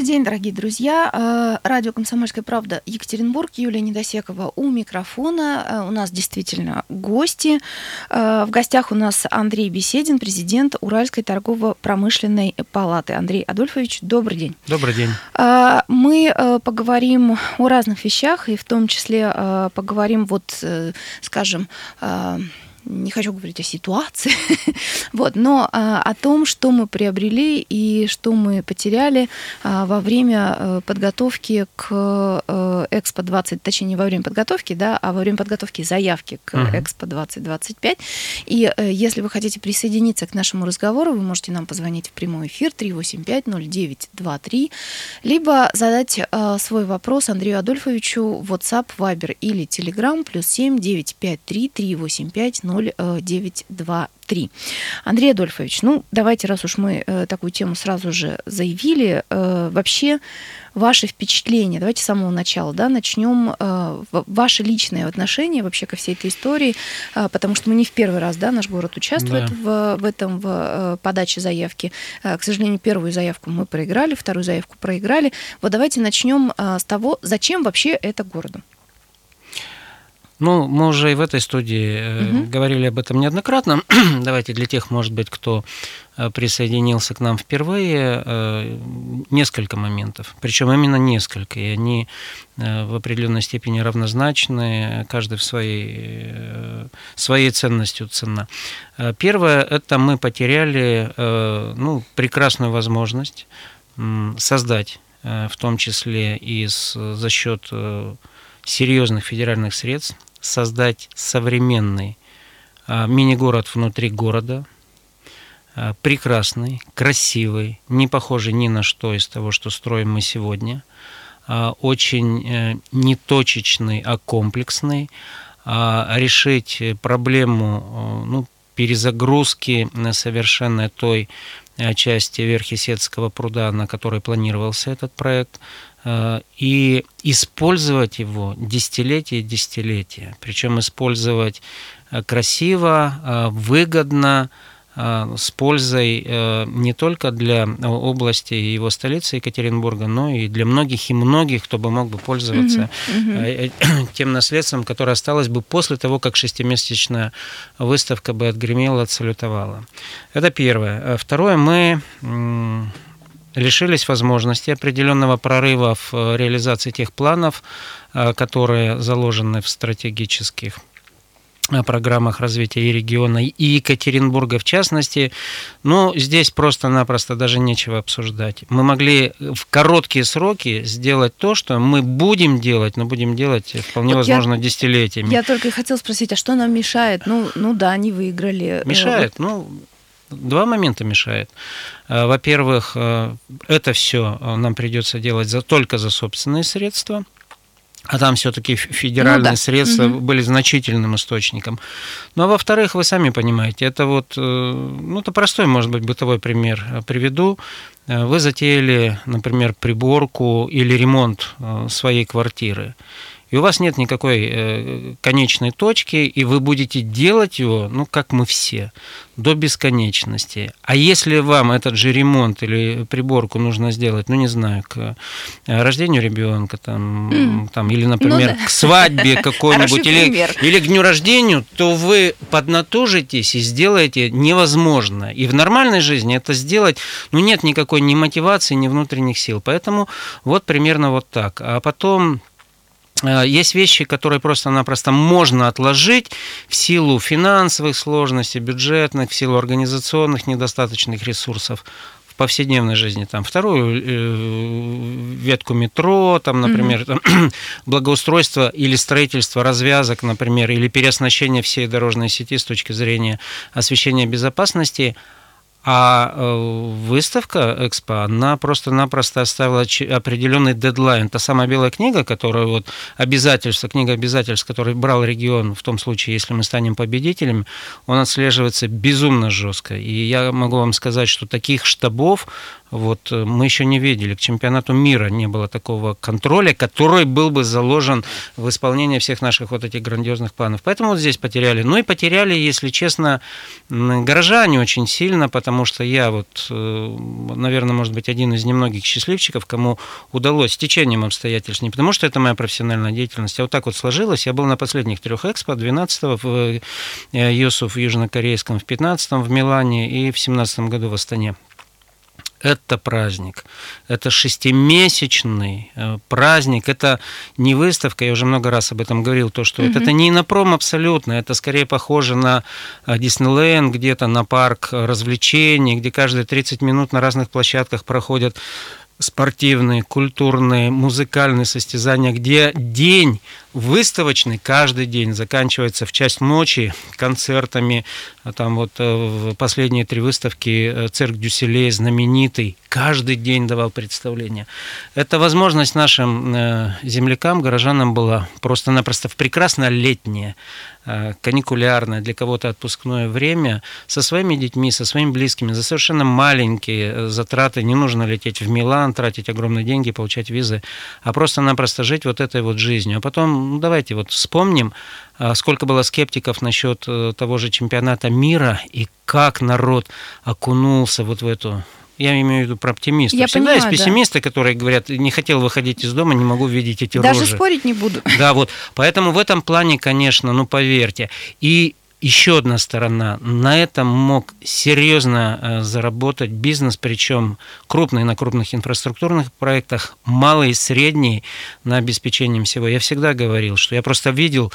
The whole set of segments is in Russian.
Добрый день, дорогие друзья. Э, радио «Комсомольская правда» Екатеринбург, Юлия Недосекова у микрофона. Э, у нас действительно гости. Э, в гостях у нас Андрей Беседин, президент Уральской торгово-промышленной палаты. Андрей Адольфович, добрый день. Добрый день. Мы поговорим о разных вещах, и в том числе поговорим, вот, скажем, не хочу говорить о ситуации, вот, но а, о том, что мы приобрели и что мы потеряли а, во время а, подготовки к а, Экспо 20, точнее не во время подготовки, да, а во время подготовки заявки к uh-huh. Экспо 2025. И а, если вы хотите присоединиться к нашему разговору, вы можете нам позвонить в прямой эфир 385-0923, либо задать а, свой вопрос Андрею Адольфовичу в WhatsApp, Viber или Telegram плюс 7 953 385 0923. Андрей Адольфович, ну давайте, раз уж мы э, такую тему сразу же заявили, э, вообще ваши впечатления, давайте с самого начала, да, начнем э, ваше личное отношение вообще ко всей этой истории, потому что мы не в первый раз, да, наш город участвует да. в, в этом, в подаче заявки. К сожалению, первую заявку мы проиграли, вторую заявку проиграли. Вот давайте начнем с того, зачем вообще это городу. Ну, мы уже и в этой студии угу. говорили об этом неоднократно. Давайте для тех, может быть, кто э, присоединился к нам впервые, э, несколько моментов. Причем именно несколько. И они в определенной степени равнозначны, каждый в своей, своей ценностью цена. Первое, это мы потеряли ну, прекрасную возможность создать, в том числе и за счет серьезных федеральных средств, создать современный а, мини-город внутри города, а, прекрасный, красивый, не похожий ни на что из того, что строим мы сегодня, а, очень э, не точечный, а комплексный, решить проблему ну, перезагрузки совершенно той э, части Верхесецкого пруда, на которой планировался этот проект, Э, и использовать его десятилетия и десятилетия. Причем использовать э, красиво, э, выгодно, с пользой не только для области и его столицы Екатеринбурга, но и для многих и многих, кто бы мог бы пользоваться mm-hmm. тем наследством, которое осталось бы после того, как шестимесячная выставка бы отгремела, отсалютовала. Это первое. Второе, мы лишились возможности определенного прорыва в э, реализации тех планов, э, которые заложены в стратегических э, программах развития и региона, и Екатеринбурга в частности. Но здесь просто-напросто даже нечего обсуждать. Мы могли в короткие сроки сделать то, что мы будем делать, но будем делать вполне вот возможно я, десятилетиями. Я только хотел спросить, а что нам мешает? Ну, ну да, они выиграли. Мешает? Ну, Два момента мешает. Э, во-первых, э, это все э, нам придется делать за, только за собственные средства. А там все-таки федеральные ну, да. средства угу. были значительным источником. Ну а во-вторых, вы сами понимаете, это вот, ну это простой, может быть, бытовой пример приведу. Вы затеяли, например, приборку или ремонт своей квартиры и у вас нет никакой э, конечной точки, и вы будете делать его, ну, как мы все, до бесконечности. А если вам этот же ремонт или приборку нужно сделать, ну, не знаю, к э, рождению ребенка, там, mm. там или, например, ну, да. к свадьбе какой-нибудь, или, или к дню рождения, то вы поднатужитесь и сделаете невозможно. И в нормальной жизни это сделать, ну, нет никакой ни мотивации, ни внутренних сил. Поэтому вот примерно вот так. А потом есть вещи, которые просто-напросто можно отложить в силу финансовых сложностей, бюджетных, в силу организационных недостаточных ресурсов в повседневной жизни. Там вторую э, ветку метро, там, например, mm-hmm. там, благоустройство или строительство развязок, например, или переоснащение всей дорожной сети с точки зрения освещения безопасности – а э, выставка Экспо, она просто-напросто оставила определенный дедлайн. Та самая белая книга, которая вот обязательство, книга обязательств, который брал регион в том случае, если мы станем победителями, он отслеживается безумно жестко. И я могу вам сказать, что таких штабов Вот э, мы еще не видели, к чемпионату мира не было такого контроля, который был бы заложен в исполнении всех наших вот этих грандиозных планов. Поэтому вот здесь потеряли. Ну и потеряли, если честно, горожане очень сильно, потому что я вот, э, наверное, может быть, один из немногих счастливчиков, кому удалось с течением обстоятельств, не потому что это моя профессиональная деятельность, а вот так вот сложилось. Я был на последних трех экспо, 12 в Юсуф в Южнокорейском, в 15 в Милане и в 17 году в Астане это праздник. Это шестимесячный э, праздник. Это не выставка, я уже много раз об этом говорил, то, что mm-hmm. это, это не инопром абсолютно. Это скорее похоже на э, Диснейленд, где-то на парк развлечений, где каждые 30 минут на разных площадках проходят спортивные, культурные, музыкальные состязания, где день выставочный каждый день заканчивается в часть ночи концертами. А там вот э, в последние три выставки э, цирк Дюселей знаменитый каждый день давал представление. Это возможность нашим э, землякам, горожанам была просто-напросто в прекрасное летнее каникулярное, для кого-то отпускное время со своими детьми, со своими близкими, за совершенно маленькие затраты. Не нужно лететь в Милан, тратить огромные деньги, получать визы, а просто-напросто жить вот этой вот жизнью. А потом ну, давайте вот вспомним, а, сколько было скептиков насчет э, того же чемпионата мира и как народ окунулся вот в эту я имею в виду про оптимистов. Я Всегда понимаю, есть пессимисты, да. которые говорят, не хотел выходить из дома, не могу видеть эти Даже рожи. спорить не буду. Да, вот. Поэтому в этом плане, конечно, ну поверьте. И еще одна сторона. На этом мог серьезно э, заработать бизнес, причем крупный на крупных инфраструктурных проектах, малый и средний на обеспечение всего. Я всегда говорил, что я просто видел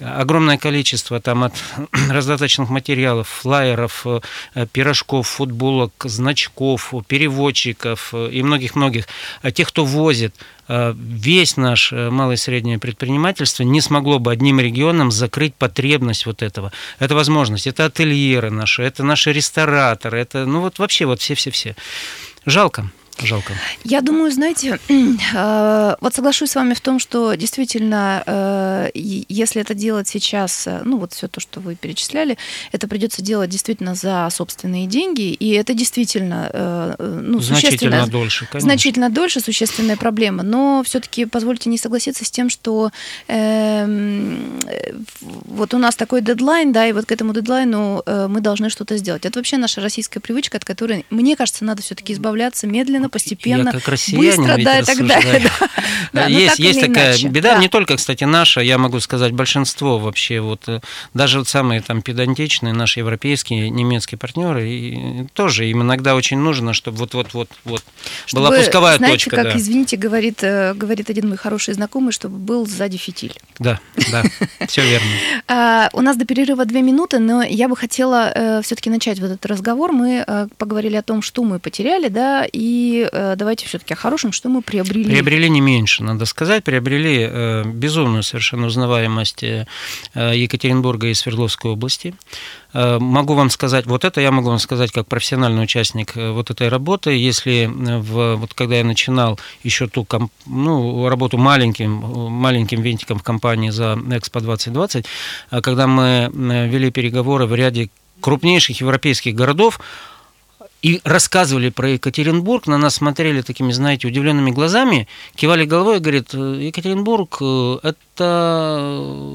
огромное количество там от раздаточных материалов, флайеров, э, пирожков, футболок, значков, переводчиков э, и многих-многих. Тех, кто возит Э, весь наш э, малое и среднее предпринимательство не смогло бы одним регионом закрыть потребность вот этого. Это возможность, это ательеры наши, это наши рестораторы, это, ну вот вообще вот все-все-все. Жалко. Жалко. Я думаю, знаете, э, вот соглашусь с вами в том, что действительно, э, если это делать сейчас, э, ну вот все то, что вы перечисляли, это придется делать действительно за собственные деньги, и это действительно ну, значительно дольше, конечно. значительно дольше существенная проблема. Но все-таки позвольте не согласиться с тем, что э, вот у нас такой дедлайн, да, и вот к этому дедлайну мы должны что-то сделать. Это вообще наша российская привычка, от которой, мне кажется, надо все-таки избавляться медленно медленно, постепенно, я как быстро, да, и так далее. Да. есть есть такая беда, да. не только, кстати, наша, я могу сказать, большинство вообще, вот э, даже вот самые там педантичные наши европейские, немецкие партнеры, и тоже им иногда очень нужно, чтобы вот-вот-вот вот была пусковая знаете, точка. как, да. извините, говорит, э, говорит один мой хороший знакомый, чтобы был сзади фитиль. Да, да, все верно. А, у нас до перерыва две минуты, но я бы хотела э, все-таки начать вот этот разговор. Мы поговорили о том, что мы потеряли, да, и э, давайте все-таки о хорошем, что мы приобрели. Приобрели не меньше, надо сказать. Приобрели э, безумную совершенно узнаваемость э, Екатеринбурга и Свердловской области. Э, могу вам сказать, вот это я могу вам сказать как профессиональный участник э, вот этой работы. Если в, вот когда я начинал еще ту ну, работу маленьким, маленьким винтиком в компании за Экспо 2020, э, когда мы вели переговоры в ряде крупнейших европейских городов, и рассказывали про Екатеринбург, на нас смотрели такими, знаете, удивленными глазами, кивали головой и говорят, Екатеринбург – это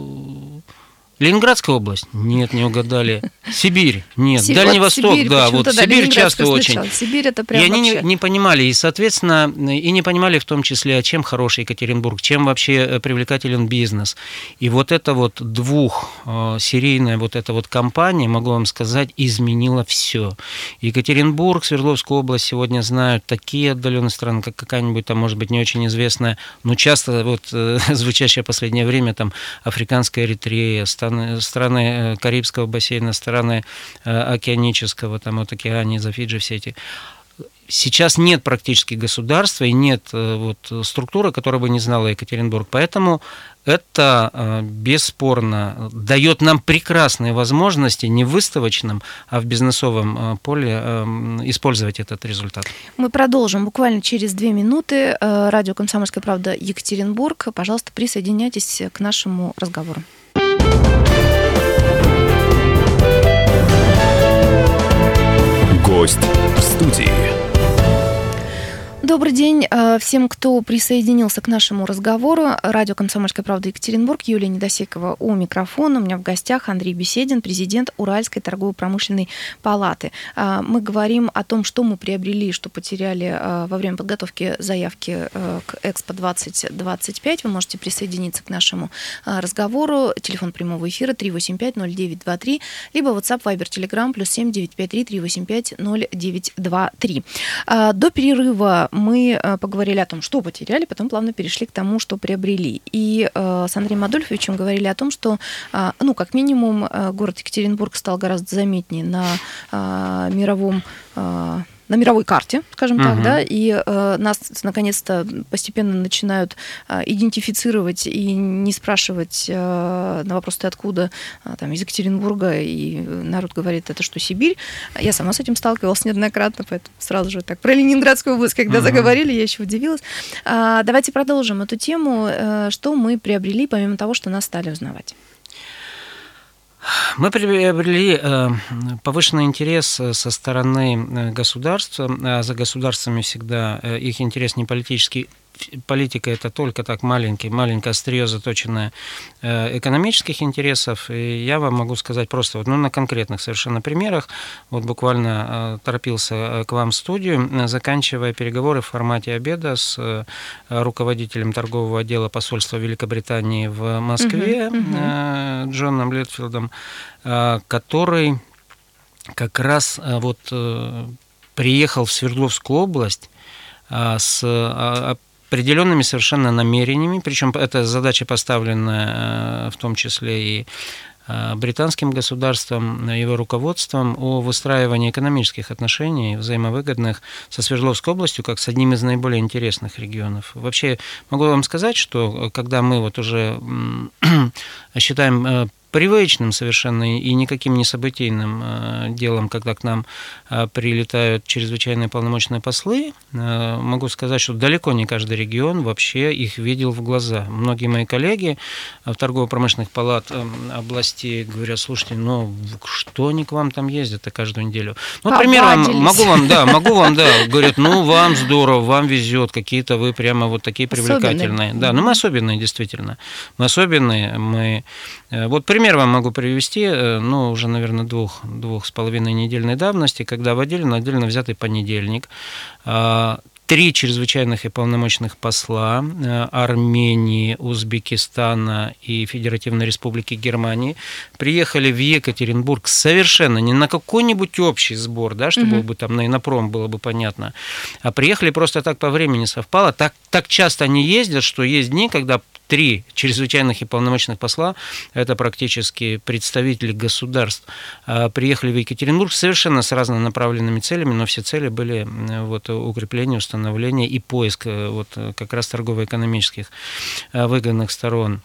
Ленинградская область? Нет, не угадали. Сибирь? Нет. Сибирь, Дальний вот Восток, Сибирь, да. Вот да, Сибирь часто очень. Сибирь это прям И они не, не понимали, и, соответственно, и не понимали в том числе, а чем хороший Екатеринбург, чем вообще э, привлекателен бизнес. И вот эта вот двухсерийная э, вот эта вот компания, могу вам сказать, изменила все. Екатеринбург, Свердловская область сегодня знают такие отдаленные страны, как какая-нибудь там, может быть, не очень известная, но часто вот э, звучащая в последнее время там африканская Эритрея, страны, страны э, Карибского бассейна, страны э, океанического, там вот Океании, за Фиджи, все эти сейчас нет практически государства и нет э, вот, структуры, которая бы не знала Екатеринбург. Поэтому это бесспорно дает нам прекрасные возможности не в выставочном, а в бизнесовом поле использовать этот результат. Мы продолжим буквально через две минуты. Радио «Комсомольская правда» Екатеринбург. Пожалуйста, присоединяйтесь к нашему разговору. Гость в студии. Добрый день э, всем, кто присоединился к нашему разговору. Радио «Комсомольская правда» Екатеринбург, Юлия Недосекова у микрофона. У меня в гостях Андрей Беседин, президент Уральской торгово-промышленной палаты. Э, мы говорим о том, что мы приобрели, что потеряли э, во время подготовки заявки к Экспо 2025. Вы можете присоединиться к нашему разговору. Телефон прямого эфира 385-0923, либо WhatsApp, Viber, Telegram, плюс 7 953 385 0923. До перерыва мы э, поговорили о том, что потеряли, потом плавно перешли к тому, что приобрели. И э, с Андреем Адольфовичем говорили о том, что, э, ну, как минимум, город Екатеринбург стал гораздо заметнее на мировом на мировой карте, скажем угу. так, да, и э, нас наконец-то постепенно начинают э, идентифицировать и не спрашивать э, на вопрос ты откуда, э, там из Екатеринбурга, и народ говорит это что Сибирь. Я сама с этим сталкивалась неоднократно, поэтому сразу же так про Ленинградскую область, когда угу. заговорили, я еще удивилась. А, давайте продолжим эту тему, э, что мы приобрели помимо того, что нас стали узнавать. Мы приобрели э, повышенный интерес э, со стороны э, государства. А за государствами всегда их интерес не политический, политика это только так маленький, маленькое острие заточенное э, экономических интересов. И я вам могу сказать просто вот, ну, на конкретных совершенно примерах. Вот буквально э, торопился э, к вам в студию, заканчивая переговоры в формате обеда с руководителем торгового отдела посольства Великобритании в Москве угу, угу. Джоном Летфилдом, который как раз вот приехал в Свердловскую область с определенными совершенно намерениями, причем эта задача поставлена э, в том числе и э, британским государством, его руководством о выстраивании экономических отношений взаимовыгодных со Свердловской областью как с одним из наиболее интересных регионов. Вообще могу вам сказать, что э, когда мы вот уже считаем привычным совершенно и никаким не событийным э, делом, когда к нам э, прилетают чрезвычайные полномочные послы. Э, могу сказать, что далеко не каждый регион вообще их видел в глаза. Многие мои коллеги в торгово-промышленных палат областей говорят, слушайте, ну что они к вам там ездят каждую неделю? Ну, например, могу вам, да, могу вам, да, говорят, ну вам здорово, вам везет, какие-то вы прямо вот такие привлекательные. Особенные. Да, ну мы особенные, действительно. Мы особенные, мы... Вот пример Пример вам могу привести, э, ну, уже, наверное, двух, двух с половиной недельной давности, когда в отдельно, отдельно взятый понедельник а, три чрезвычайных и полномочных посла э, Армении, Узбекистана и Федеративной Республики Германии приехали в Екатеринбург совершенно не на какой-нибудь общий сбор, да, чтобы угу. бы там на инопром было бы понятно, а приехали просто так по времени совпало. Так, так часто они ездят, что есть дни, когда три чрезвычайных и полномочных посла, это практически представители государств, а, приехали в Екатеринбург совершенно с разнонаправленными целями, но все цели были вот, укрепление, установление и поиск э, вот, как раз торгово-экономических э, выгодных сторон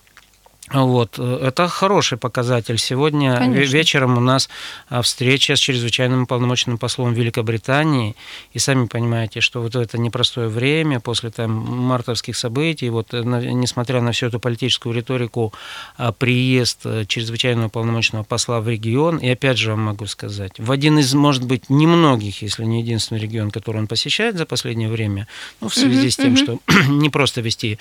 вот, э, это хороший показатель. Сегодня Конечно. вечером у нас а, встреча с чрезвычайным полномочным послом Великобритании. И сами понимаете, что вот это непростое время после там, мартовских событий, вот, э, несмотря на всю эту политическую риторику, а, приезд э, чрезвычайного полномочного посла в регион, и опять же вам могу сказать, в один из, может быть, немногих, если не единственный регион, который он посещает за последнее время, ну, в связи с тем, что не просто вести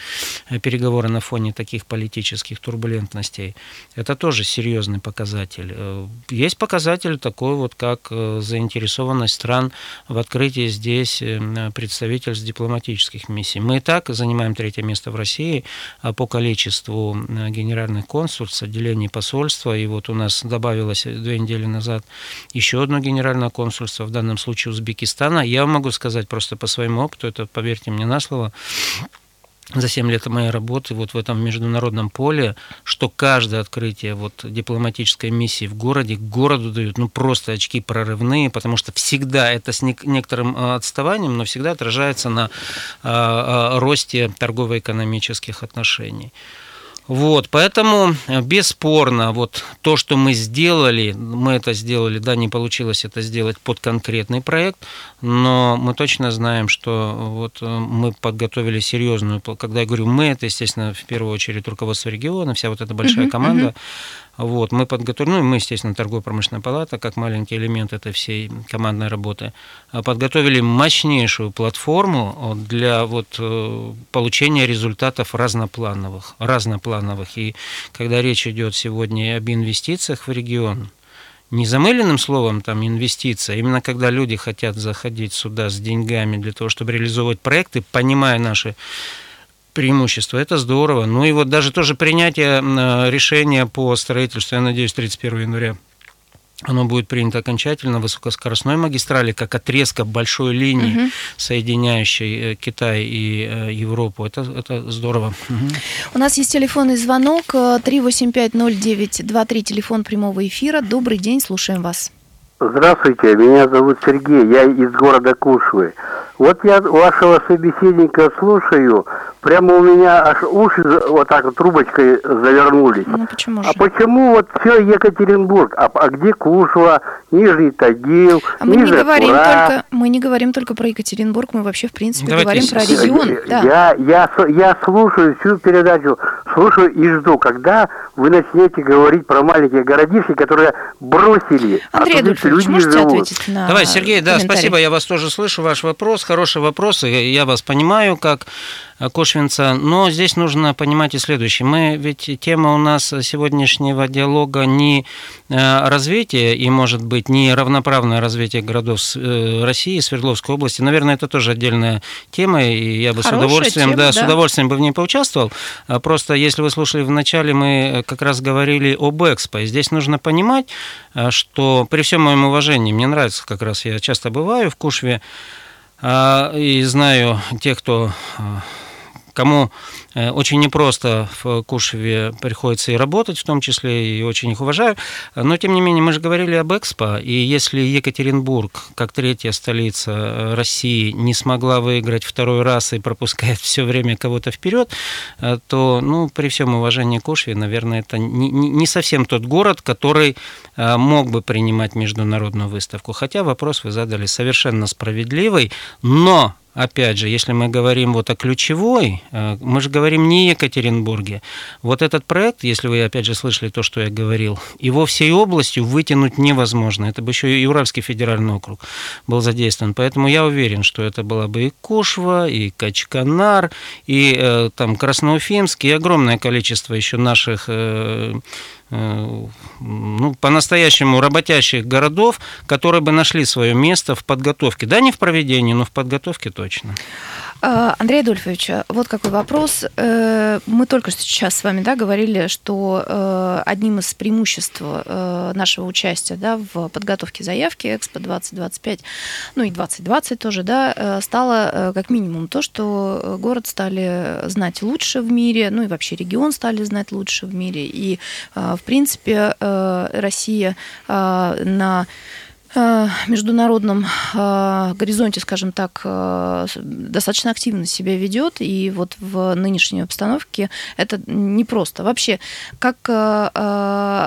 переговоры на фоне таких политических турбулентностей, турбулентностей. Это тоже серьезный показатель. Э, есть показатель такой вот, как э, заинтересованность стран в открытии здесь э, представительств дипломатических миссий. Мы и так занимаем третье место в России по количеству генеральных консульств, отделений посольства. И вот у нас добавилось две недели назад еще одно генеральное консульство, в данном случае Узбекистана. Я могу сказать просто по своему опыту, это поверьте мне на слово, за 7 лет моей работы вот в этом международном поле, что каждое открытие вот дипломатической миссии в городе, городу дают ну просто очки прорывные, потому что всегда это с некоторым э, отставанием, но всегда отражается на э, э, росте торгово-экономических отношений. Вот, поэтому э, бесспорно, вот то, что мы сделали, мы это сделали, да, не получилось это сделать под конкретный проект, но мы точно знаем, что вот э, мы подготовили серьезную, когда я говорю мы, это, естественно, в первую очередь руководство региона, вся вот эта большая команда, Вот, мы подготовили, ну, мы, естественно, торгово-промышленная палата, как маленький элемент этой всей командной работы, а, подготовили мощнейшую платформу для вот э, получения результатов разноплановых, разноплановых. И когда речь идет сегодня об инвестициях в регион, не замыленным словом там инвестиция, а именно когда люди хотят заходить сюда с деньгами для того, чтобы реализовывать проекты, понимая наши преимущества, это здорово. Ну и вот даже тоже принятие решения по строительству, я надеюсь, 31 января оно будет принято окончательно высокоскоростной магистрали, как отрезка большой линии, угу. соединяющей э, Китай и э, Европу. Это, это здорово. Угу. У нас есть телефонный звонок 3850923, телефон прямого эфира. Добрый день, слушаем вас. Здравствуйте, меня зовут Сергей, я из города Кушвы. Вот я вашего собеседника слушаю, прямо у меня аж уши вот так вот трубочкой завернулись. Ну почему же? А почему вот все Екатеринбург? А, а где Кушва, Нижний Тагил, а мы не говорим только мы не говорим только про Екатеринбург, мы вообще в принципе Давайте говорим про регион. Я, да. я, я, я слушаю всю передачу, слушаю и жду, когда вы начнете говорить про маленькие городишки, которые бросили. А Андрей а Адольфович, можете живут. ответить на Давай, Сергей, да, спасибо, я вас тоже слышу, ваш вопрос хороший вопрос, и я вас понимаю, как Кошвинца, но здесь нужно понимать и следующее. Мы ведь тема у нас сегодняшнего диалога не э, развитие и, может быть, не равноправное развитие городов э, России, Свердловской области. Наверное, это тоже отдельная тема, и я бы Хорошая с удовольствием, тема, да, да, с удовольствием бы в ней поучаствовал. А просто, если вы слушали в начале, мы как раз говорили об Экспо. И здесь нужно понимать, э, что при всем моем уважении, мне нравится как раз, я часто бываю в Кушве, и знаю тех, кто а, кому э, очень непросто в Кушеве приходится и работать, в том числе, и очень их уважаю. Но, тем не менее, мы же говорили об Экспо, и если Екатеринбург, как третья столица э, России, не смогла выиграть второй раз и пропускает все время кого-то вперед, э, то, ну, при всем уважении к Кушве, наверное, это не, не совсем тот город, который мог бы принимать международную выставку. Хотя вопрос вы задали совершенно справедливый, но опять же, если мы говорим вот о ключевой, э, мы же говорим не Екатеринбурге. Вот этот проект, если вы опять же слышали то, что я говорил, его всей областью вытянуть невозможно. Это бы еще и Уральский федеральный округ был задействован. Поэтому я уверен, что это была бы и Кушва, и Качканар, и э, там Красноуфимск, и огромное количество еще наших Э, ну, по-настоящему работящих городов, которые бы нашли свое место в подготовке. Да, не в проведении, но в подготовке точно. А, Андрей Адольфович, вот какой вопрос. Э, мы только что сейчас с вами да, говорили, что э, одним из преимуществ нашего участия да, в подготовке заявки Экспо 2025, ну и 2020 тоже, да, стало как минимум то, что город стали знать лучше в мире, ну и вообще регион стали знать лучше в мире. И в принципе, э, Россия э, на Э, международном э, горизонте, скажем так, э, достаточно активно себя ведет, и вот в нынешней обстановке это непросто. Вообще, как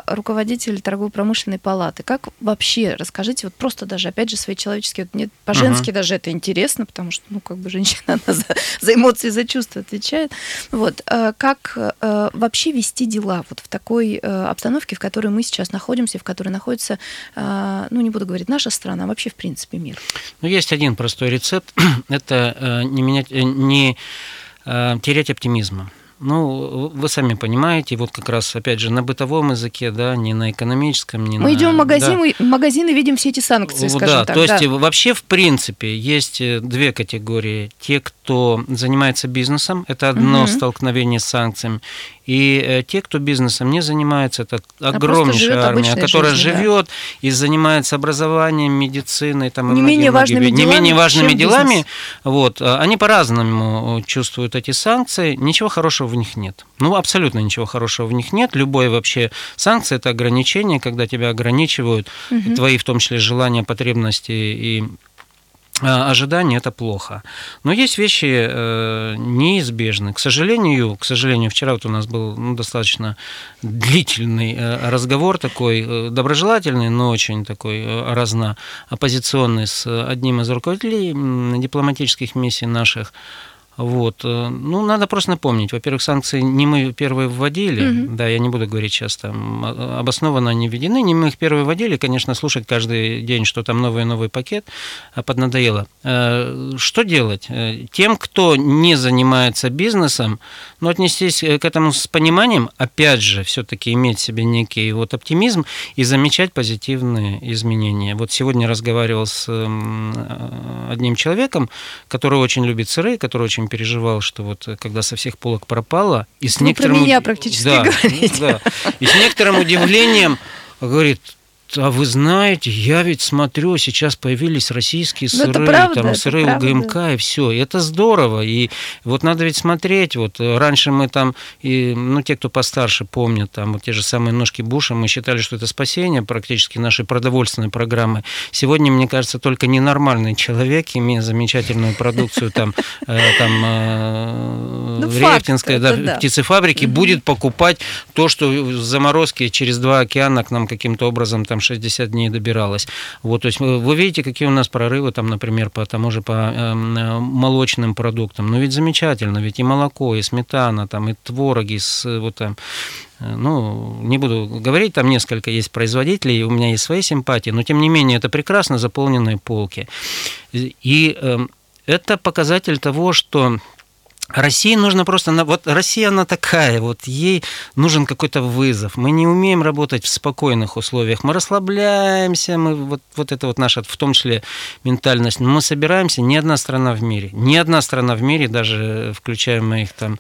руководитель торгово-промышленной палаты, как вообще, расскажите, вот просто даже, опять же, свои человеческие, вот мне по-женски uh-huh. даже это интересно, потому что, ну, как бы женщина, она за, за эмоции, за чувства отвечает. Вот, как вообще вести дела вот в такой обстановке, в которой мы сейчас находимся, в которой находится, ну, не буду говорить, говорит наша страна, а вообще в принципе мир? Ну, есть один простой рецепт. Это э, не, менять, э, не э, терять оптимизма. Ну, вы сами понимаете, вот как раз, опять же, на бытовом языке, да, не на экономическом, не Мы на... Мы идем в магазин, да. магазин и видим все эти санкции, скажем да, так. То есть вообще, в принципе, есть две категории. Те, кто занимается бизнесом, это одно угу. столкновение с санкциями, и э, те, кто бизнесом не занимается, это огромнейшая а армия, которая живет да. и занимается образованием, медициной, там, не, и менее, важными не делами, менее важными делами. Вот, а, они по-разному чувствуют эти санкции, ничего хорошего в них нет. Ну, абсолютно ничего хорошего в них нет. Любое вообще санкция – это ограничение, когда тебя ограничивают угу. твои, в том числе, желания, потребности и а, ожидания это плохо. Но есть вещи э, неизбежны. К сожалению, к сожалению, вчера вот у нас был ну, достаточно длительный э, разговор такой, э, доброжелательный, но очень такой э, разно оппозиционный с одним из руководителей дипломатических миссий наших. Вот. Э, ну, надо просто напомнить. Во-первых, санкции не мы первые вводили. Угу. Да, я не буду говорить сейчас там а, обоснованно они введены. Не мы их первые вводили. Конечно, слушать каждый день, что там новый новый пакет, а поднадоело. Э, что делать? Э, тем, кто не занимается бизнесом, ну, отнестись к этому с пониманием, опять же, все-таки иметь в себе некий вот оптимизм и замечать позитивные изменения. Вот сегодня разговаривал с одним человеком, который очень любит сыры, который очень переживал, что вот э, когда со всех полок пропало, и с Вы некоторым... про меня практически да, говорите. Да, и с некоторым удивлением говорит, а вы знаете, я ведь смотрю, сейчас появились российские ну, сыры, правда, там сыры УГМК и все. Это здорово. И вот надо ведь смотреть. Вот раньше мы там, и, ну, те, кто постарше помнят, там вот те же самые ножки Буша, мы считали, что это спасение практически нашей продовольственной программы. Сегодня, мне кажется, только ненормальный человек, имея замечательную продукцию там, э, там э, ну, Рефтинской угу. будет покупать то, что заморозки через два океана к нам каким-то образом там там 60 дней добиралась. Вот, то есть вы, видите, какие у нас прорывы, там, например, по тому же по э, молочным продуктам. Ну ведь замечательно, ведь и молоко, и сметана, там, и твороги, с, вот там, э, ну, не буду говорить, там несколько есть производителей, у меня есть свои симпатии, но тем не менее это прекрасно заполненные полки. И э, это показатель того, что России нужно просто... Вот Россия, она такая, вот ей нужен какой-то вызов. Мы не умеем работать в спокойных условиях. Мы расслабляемся, мы, вот, вот это вот наша, в том числе, ментальность. Но мы собираемся, ни одна страна в мире, ни одна страна в мире, даже включая моих там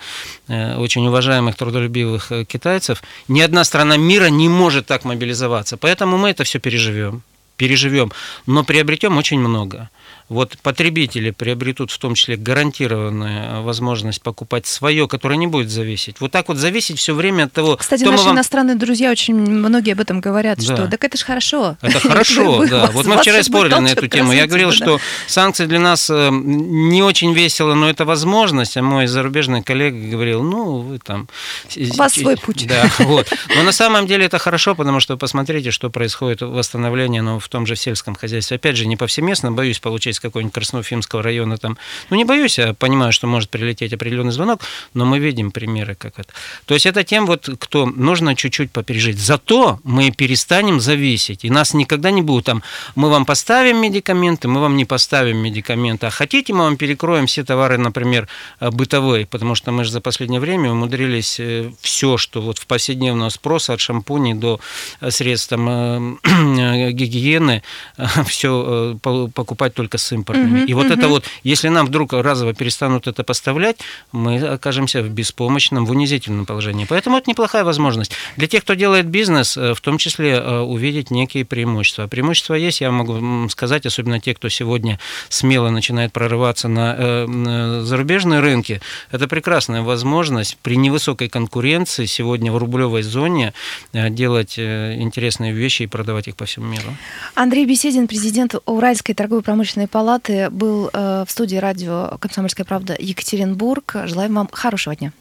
э, очень уважаемых трудолюбивых э, китайцев, ни одна страна мира не может так мобилизоваться. Поэтому мы это все переживем переживем, но приобретем очень много. Вот потребители приобретут в том числе гарантированную возможность покупать свое, которое не будет зависеть. Вот так вот зависеть все время от того... Кстати, наши вам... иностранные друзья очень многие об этом говорят, да. что так это же хорошо. Это хорошо, да. Вот мы вчера спорили на эту тему. Я говорил, что санкции для нас э, не очень весело, но это возможность. А мой зарубежный коллега говорил, ну, вы там... У вас свой путь. Да, вот. Но на самом деле это хорошо, потому что посмотрите, что происходит восстановление ну, в том же сельском хозяйстве. Опять же, не повсеместно, боюсь получить из какого-нибудь Красноуфимского района, там, ну, не боюсь, я понимаю, что может прилететь определенный звонок, но мы видим примеры, как это. То есть это тем, вот, кто нужно чуть-чуть попережить. Зато мы перестанем зависеть, и нас никогда не будет там, мы вам поставим медикаменты, мы вам не поставим медикаменты, а хотите, мы вам перекроем все товары, например, э, бытовые, потому что мы же за последнее время умудрились э, все, что вот в повседневного спроса, от шампуней до э, средств там, гигиены, все покупать только с импортными. Угу, и вот угу. это вот, если нам вдруг разово перестанут это поставлять, мы окажемся в беспомощном, в унизительном положении. Поэтому это неплохая возможность. Для тех, кто делает бизнес, э, в том числе э, увидеть некие преимущества. Преимущества есть, я могу сказать, особенно те, кто сегодня смело начинает прорываться на э, зарубежные рынки. Это прекрасная возможность при невысокой конкуренции сегодня в рублевой зоне делать интересные вещи и продавать их по всему миру. Андрей Беседин, президент Уральской торгово-промышленной палаты Палаты был э, в студии радио «Комсомольская правда» Екатеринбург. Желаем вам хорошего дня.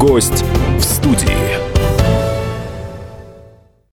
Гость в студии.